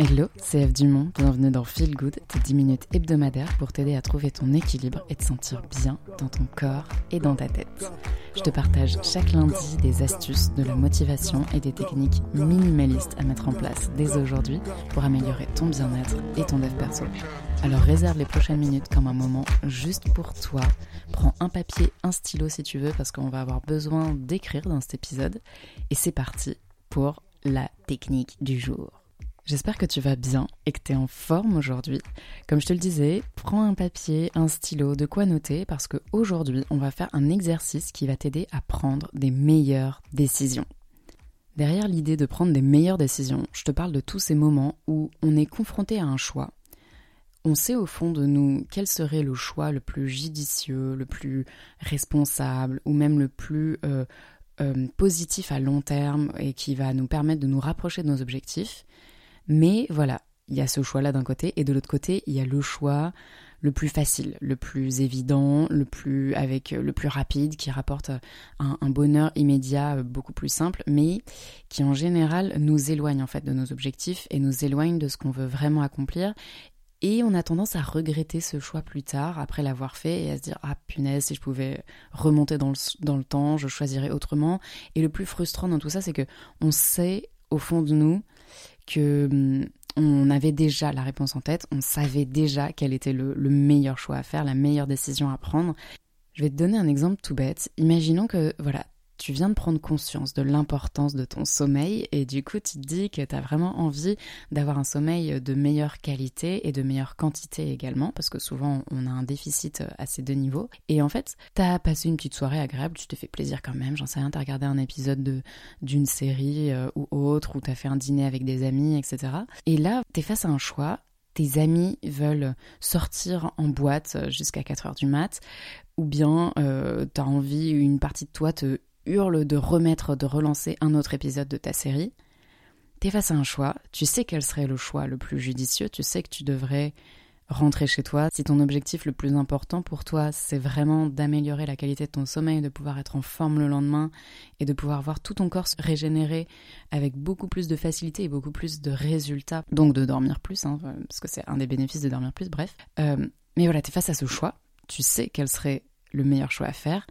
Hello, c'est Eve Dumont, bienvenue dans Feel Good, tes 10 minutes hebdomadaires pour t'aider à trouver ton équilibre et te sentir bien dans ton corps et dans ta tête. Je te partage chaque lundi des astuces, de la motivation et des techniques minimalistes à mettre en place dès aujourd'hui pour améliorer ton bien-être et ton dev perso. Alors réserve les prochaines minutes comme un moment juste pour toi. Prends un papier, un stylo si tu veux parce qu'on va avoir besoin d'écrire dans cet épisode. Et c'est parti pour la technique du jour. J'espère que tu vas bien et que tu es en forme aujourd'hui. Comme je te le disais, prends un papier, un stylo, de quoi noter parce qu'aujourd'hui, on va faire un exercice qui va t'aider à prendre des meilleures décisions. Derrière l'idée de prendre des meilleures décisions, je te parle de tous ces moments où on est confronté à un choix. On sait au fond de nous quel serait le choix le plus judicieux, le plus responsable ou même le plus euh, euh, positif à long terme et qui va nous permettre de nous rapprocher de nos objectifs. Mais voilà, il y a ce choix-là d'un côté, et de l'autre côté, il y a le choix le plus facile, le plus évident, le plus avec le plus rapide, qui rapporte un, bonheur immédiat beaucoup plus simple, mais qui en général nous éloigne en fait de nos objectifs et nous éloigne de ce qu'on veut vraiment accomplir. Et on a tendance à regretter ce choix plus tard, après l'avoir fait, et à se dire Ah punaise, si je pouvais remonter dans le, dans le temps, je choisirais autrement. Et le plus frustrant dans tout ça, c'est que on sait au fond de nous que hum, on avait déjà la réponse en tête, on savait déjà quel était le, le, meilleur choix à faire, la meilleure décision à prendre. Je vais te donner un exemple tout bête. Imaginons que voilà, tu viens de prendre conscience de l'importance de ton sommeil et du coup tu te dis que tu as vraiment envie d'avoir un sommeil de meilleure qualité et de meilleure quantité également parce que souvent on a un déficit à ces deux niveaux et en fait tu as passé une petite soirée agréable, tu te fais plaisir quand même, j'en sais rien, tu as regardé un épisode de d'une série euh, ou autre ou tu as fait un dîner avec des amis etc. Et là tu es face à un choix tes amis veulent sortir en boîte jusqu'à 4 heures du mat, ou bien euh, tu as envie, une partie de toi te hurle de remettre, de relancer un autre épisode de ta série, t'es face à un choix, tu sais quel serait le choix le plus judicieux, tu sais que tu devrais rentrer chez toi. Si ton objectif le plus important pour toi, c'est vraiment d'améliorer la qualité de ton sommeil, de pouvoir être en forme le lendemain et de pouvoir voir tout ton corps se régénérer avec beaucoup plus de facilité et beaucoup plus de résultats, donc de dormir plus, hein, parce que c'est un des bénéfices de dormir plus, bref. Euh, mais voilà, tu es face à ce choix, tu sais quel serait le meilleur choix à faire,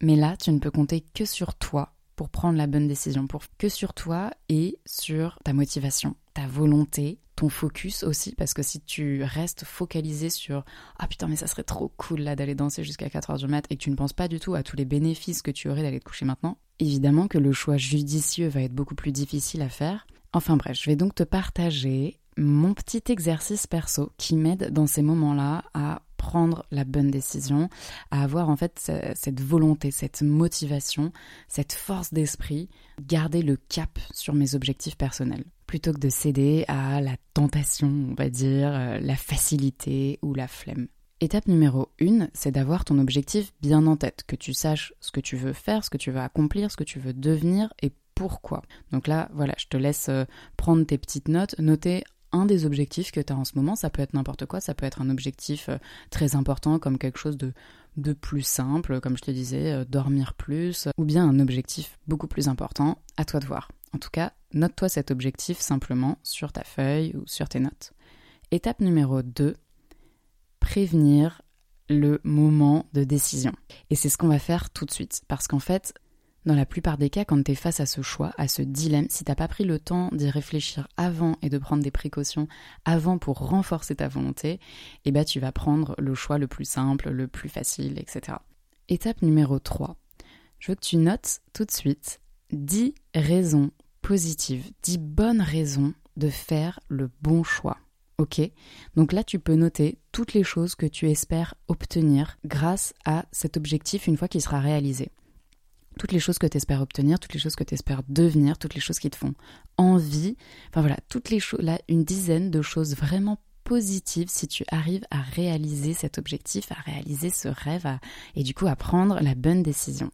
mais là, tu ne peux compter que sur toi pour prendre la bonne décision, pour que sur toi et sur ta motivation, ta volonté, ton focus aussi, parce que si tu restes focalisé sur ah putain mais ça serait trop cool là d'aller danser jusqu'à 4h du mat et que tu ne penses pas du tout à tous les bénéfices que tu aurais d'aller te coucher maintenant, évidemment que le choix judicieux va être beaucoup plus difficile à faire. Enfin bref, je vais donc te partager mon petit exercice perso qui m'aide dans ces moments-là à prendre la bonne décision, à avoir en fait cette volonté, cette motivation, cette force d'esprit, garder le cap sur mes objectifs personnels, plutôt que de céder à la tentation, on va dire, euh, la facilité ou la flemme. Étape numéro 1, c'est d'avoir ton objectif bien en tête, que tu saches ce que tu veux faire, ce que tu veux accomplir, ce que tu veux devenir et pourquoi. Donc là, voilà, je te laisse euh, prendre tes petites notes, noter un des objectifs que tu as en ce moment. Ça peut être n'importe quoi, ça peut être un objectif euh, très important comme quelque chose de, de plus simple, comme je te disais, euh, dormir plus, ou bien un objectif beaucoup plus important, à toi de voir. En tout cas, note-toi cet objectif simplement sur ta feuille ou sur tes notes. Étape numéro 2, prévenir le moment de décision. Et c'est ce qu'on va faire tout de suite, parce qu'en fait, dans la plupart des cas, quand tu es face à ce choix, à ce dilemme, si t'as pas pris le temps d'y réfléchir avant et de prendre des précautions avant pour renforcer ta volonté, eh ben tu vas prendre le choix le plus simple, le plus facile, etc. Étape numéro 3. Je veux que tu notes tout de suite 10 raisons positives, 10 bonnes raisons de faire le bon choix. Ok? Donc là, tu peux noter toutes les choses que tu espères obtenir grâce à cet objectif une fois qu'il sera réalisé toutes les choses que tu espères obtenir, toutes les choses que tu espères devenir, toutes les choses qui te font envie. Enfin voilà, toutes les choses, là, une dizaine de choses vraiment positives si tu arrives à réaliser cet objectif, à réaliser ce rêve et du coup à prendre la bonne décision.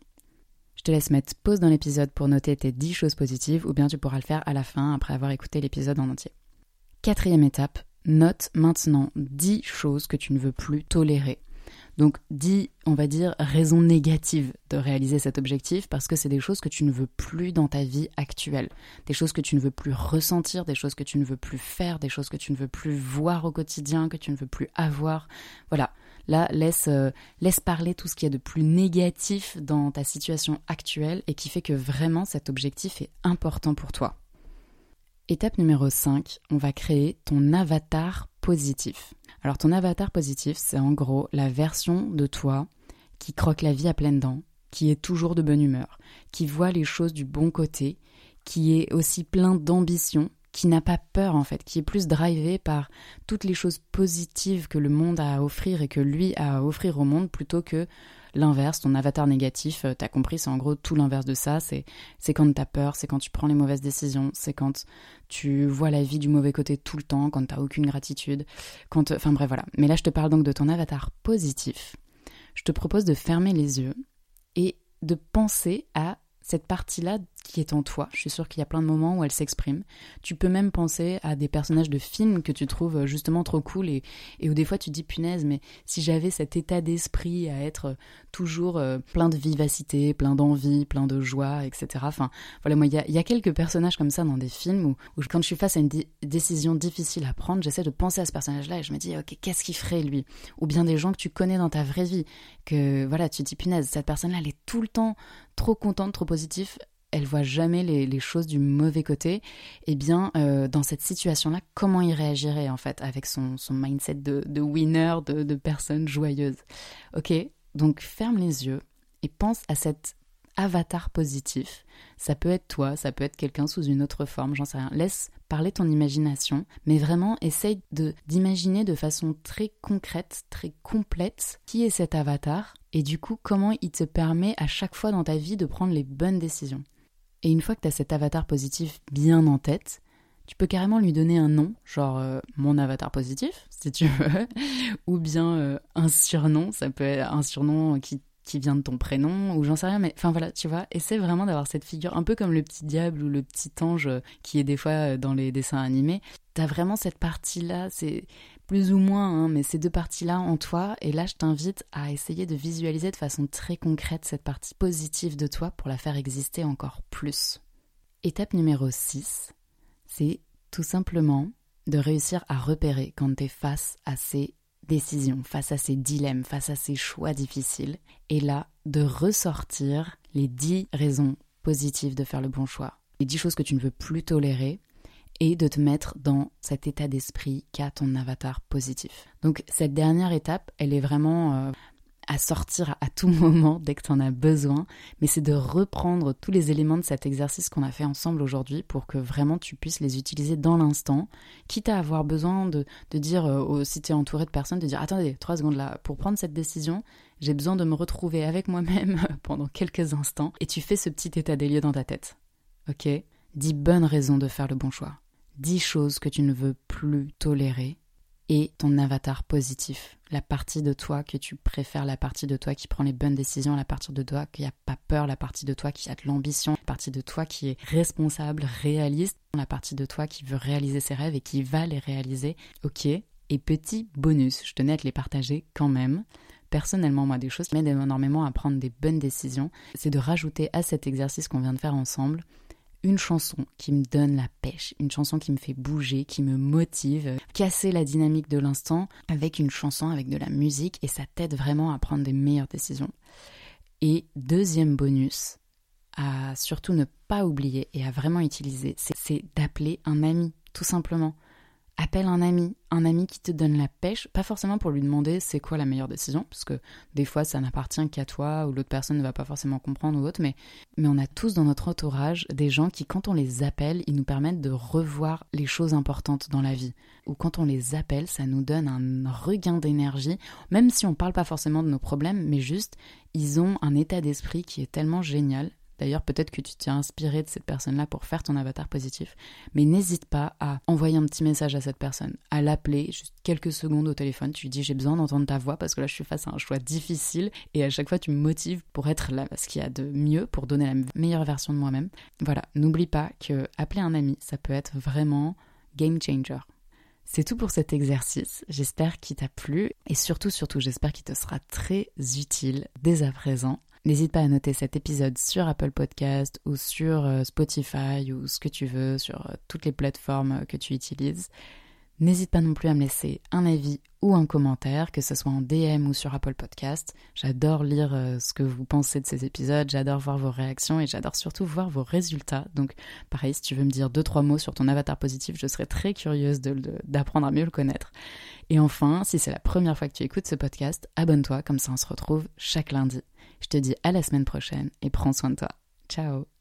Je te laisse mettre pause dans l'épisode pour noter tes 10 choses positives ou bien tu pourras le faire à la fin après avoir écouté l'épisode en entier. Quatrième étape, note maintenant 10 choses que tu ne veux plus tolérer. Donc dis, on va dire, raison négative de réaliser cet objectif parce que c'est des choses que tu ne veux plus dans ta vie actuelle, des choses que tu ne veux plus ressentir, des choses que tu ne veux plus faire, des choses que tu ne veux plus voir au quotidien, que tu ne veux plus avoir. Voilà. Là, laisse, euh, laisse parler tout ce qui est de plus négatif dans ta situation actuelle et qui fait que vraiment cet objectif est important pour toi. Étape numéro 5, on va créer ton avatar positif. Alors ton avatar positif, c'est en gros la version de toi qui croque la vie à pleines dents, qui est toujours de bonne humeur, qui voit les choses du bon côté, qui est aussi plein d'ambition, qui n'a pas peur en fait, qui est plus drivé par toutes les choses positives que le monde a à offrir et que lui a à offrir au monde plutôt que l'inverse, ton avatar négatif, euh, t'as compris, c'est en gros tout l'inverse de ça, c'est c'est quand t'as peur, c'est quand tu prends les mauvaises décisions, c'est quand tu vois la vie du mauvais côté tout le temps, quand t'as aucune gratitude, quand... Enfin bref, voilà. Mais là, je te parle donc de ton avatar positif. Je te propose de fermer les yeux et de penser à cette partie-là qui est en toi. Je suis sûre qu'il y a plein de moments où elle s'exprime. Tu peux même penser à des personnages de films que tu trouves euh, justement trop cool et, où des fois tu dis punaise, mais si j'avais cet état d'esprit à être euh, toujours euh, plein de vivacité, plein d'envie, plein de joie, etc. Enfin, voilà, moi, il y a, quelques personnages comme ça dans des films où, quand je suis face à une décision difficile à prendre, j'essaie de penser à ce personnage-là et je me dis, ok, qu'est-ce qu'il ferait lui? Ou bien des gens que tu connais dans ta vraie vie, que voilà, tu dis punaise, cette personne-là, elle est tout le temps trop contente, trop positive, elle voit jamais les, choses du mauvais côté, eh bien, euh, dans cette situation-là, comment il réagirait en fait avec son, mindset de, winner, de, personne joyeuse Ok, donc ferme les yeux et pense à cet avatar positif. Ça peut être toi, ça peut être quelqu'un sous une autre forme, j'en sais rien. Laisse parler ton imagination, mais vraiment essaye d'imaginer de façon très concrète, très complète qui est cet avatar et du coup comment il te permet à chaque fois dans ta vie de prendre les bonnes décisions. Et une fois que tu as cet avatar positif bien en tête, tu peux carrément lui donner un nom, genre euh, mon avatar positif, si tu veux, ou bien euh, un surnom, ça peut être un surnom qui, qui vient de ton prénom, ou j'en sais rien, mais enfin voilà, tu vois, essaie vraiment d'avoir cette figure, un peu comme le petit diable ou le petit ange euh, qui est des fois dans les dessins animés. T'as vraiment cette partie-là, c'est plus ou moins, hein, mais ces deux parties-là en toi. Et là, je t'invite à essayer de visualiser de façon très concrète cette partie positive de toi pour la faire exister encore plus. Étape numéro 6, c'est tout simplement de réussir à repérer quand tu es face à ces décisions, face à ces dilemmes, face à ces choix difficiles. Et là, de ressortir les 10 raisons positives de faire le bon choix. Les 10 choses que tu ne veux plus tolérer et de te mettre dans cet état d'esprit qu'a ton avatar positif. Donc cette dernière étape, elle est vraiment euh, à sortir à tout moment dès que tu en as besoin, mais c'est de reprendre tous les éléments de cet exercice qu'on a fait ensemble aujourd'hui pour que vraiment tu puisses les utiliser dans l'instant, quitte à avoir besoin de, de dire, euh, si tu es entouré de personnes, de dire attendez, trois secondes là, pour prendre cette décision, j'ai besoin de me retrouver avec moi-même pendant quelques instants, et tu fais ce petit état des lieux dans ta tête. Ok? Dix bonnes raisons de faire le bon choix. 10 choses que tu ne veux plus tolérer et ton avatar positif, la partie de toi que tu préfères, la partie de toi qui prend les bonnes décisions, la partie de toi qui n'a pas peur, la partie de toi qui a de l'ambition, la partie de toi qui est responsable, réaliste, la partie de toi qui veut réaliser ses rêves et qui va les réaliser. Ok Et petit bonus, je tenais à te les partager quand même. Personnellement, moi, des choses qui m'aident énormément à prendre des bonnes décisions, c'est de rajouter à cet exercice qu'on vient de faire ensemble une chanson qui me donne la pêche, une chanson qui me fait bouger, qui me motive, casser la dynamique de l'instant avec une chanson, avec de la musique, et ça t'aide vraiment à prendre des meilleures décisions. Et deuxième bonus, à surtout ne pas oublier et à vraiment utiliser, c'est d'appeler un ami, tout simplement appelle un ami, un ami qui te donne la pêche, pas forcément pour lui demander c'est quoi la meilleure décision, parce que des fois ça n'appartient qu'à toi ou l'autre personne ne va pas forcément comprendre ou autre, mais, mais on a tous dans notre entourage des gens qui, quand on les appelle, ils nous permettent de revoir les choses importantes dans la vie. Ou quand on les appelle, ça nous donne un regain d'énergie, même si on parle pas forcément de nos problèmes, mais juste ils ont un état d'esprit qui est tellement génial D'ailleurs, peut-être que tu t'es inspiré de cette personne-là pour faire ton avatar positif. Mais n'hésite pas à envoyer un petit message à cette personne, à l'appeler juste quelques secondes au téléphone. Tu lui dis j'ai besoin d'entendre ta voix parce que là je suis face à un choix difficile et à chaque fois tu me motives pour être là, ce qu'il y a de mieux, pour donner la meilleure version de moi-même. Voilà, n'oublie pas que appeler un ami, ça peut être vraiment game changer. C'est tout pour cet exercice. J'espère qu'il t'a plu et surtout, surtout, j'espère qu'il te sera très utile dès à présent. N'hésite pas à noter cet épisode sur Apple Podcast ou sur euh, Spotify ou ce que tu veux, sur euh, toutes les plateformes que tu utilises. N'hésite pas non plus à me laisser un avis ou un commentaire, que ce soit en DM ou sur Apple Podcast. J'adore lire euh, ce que vous pensez de ces épisodes, j'adore voir vos réactions et j'adore surtout voir vos résultats. Donc pareil, si tu veux me dire deux, trois mots sur ton avatar positif, je serais très curieuse d'apprendre à mieux le connaître. Et enfin, si c'est la première fois que tu écoutes ce podcast, abonne-toi, comme ça on se retrouve chaque lundi. Je te dis à la semaine prochaine et prends soin de toi. Ciao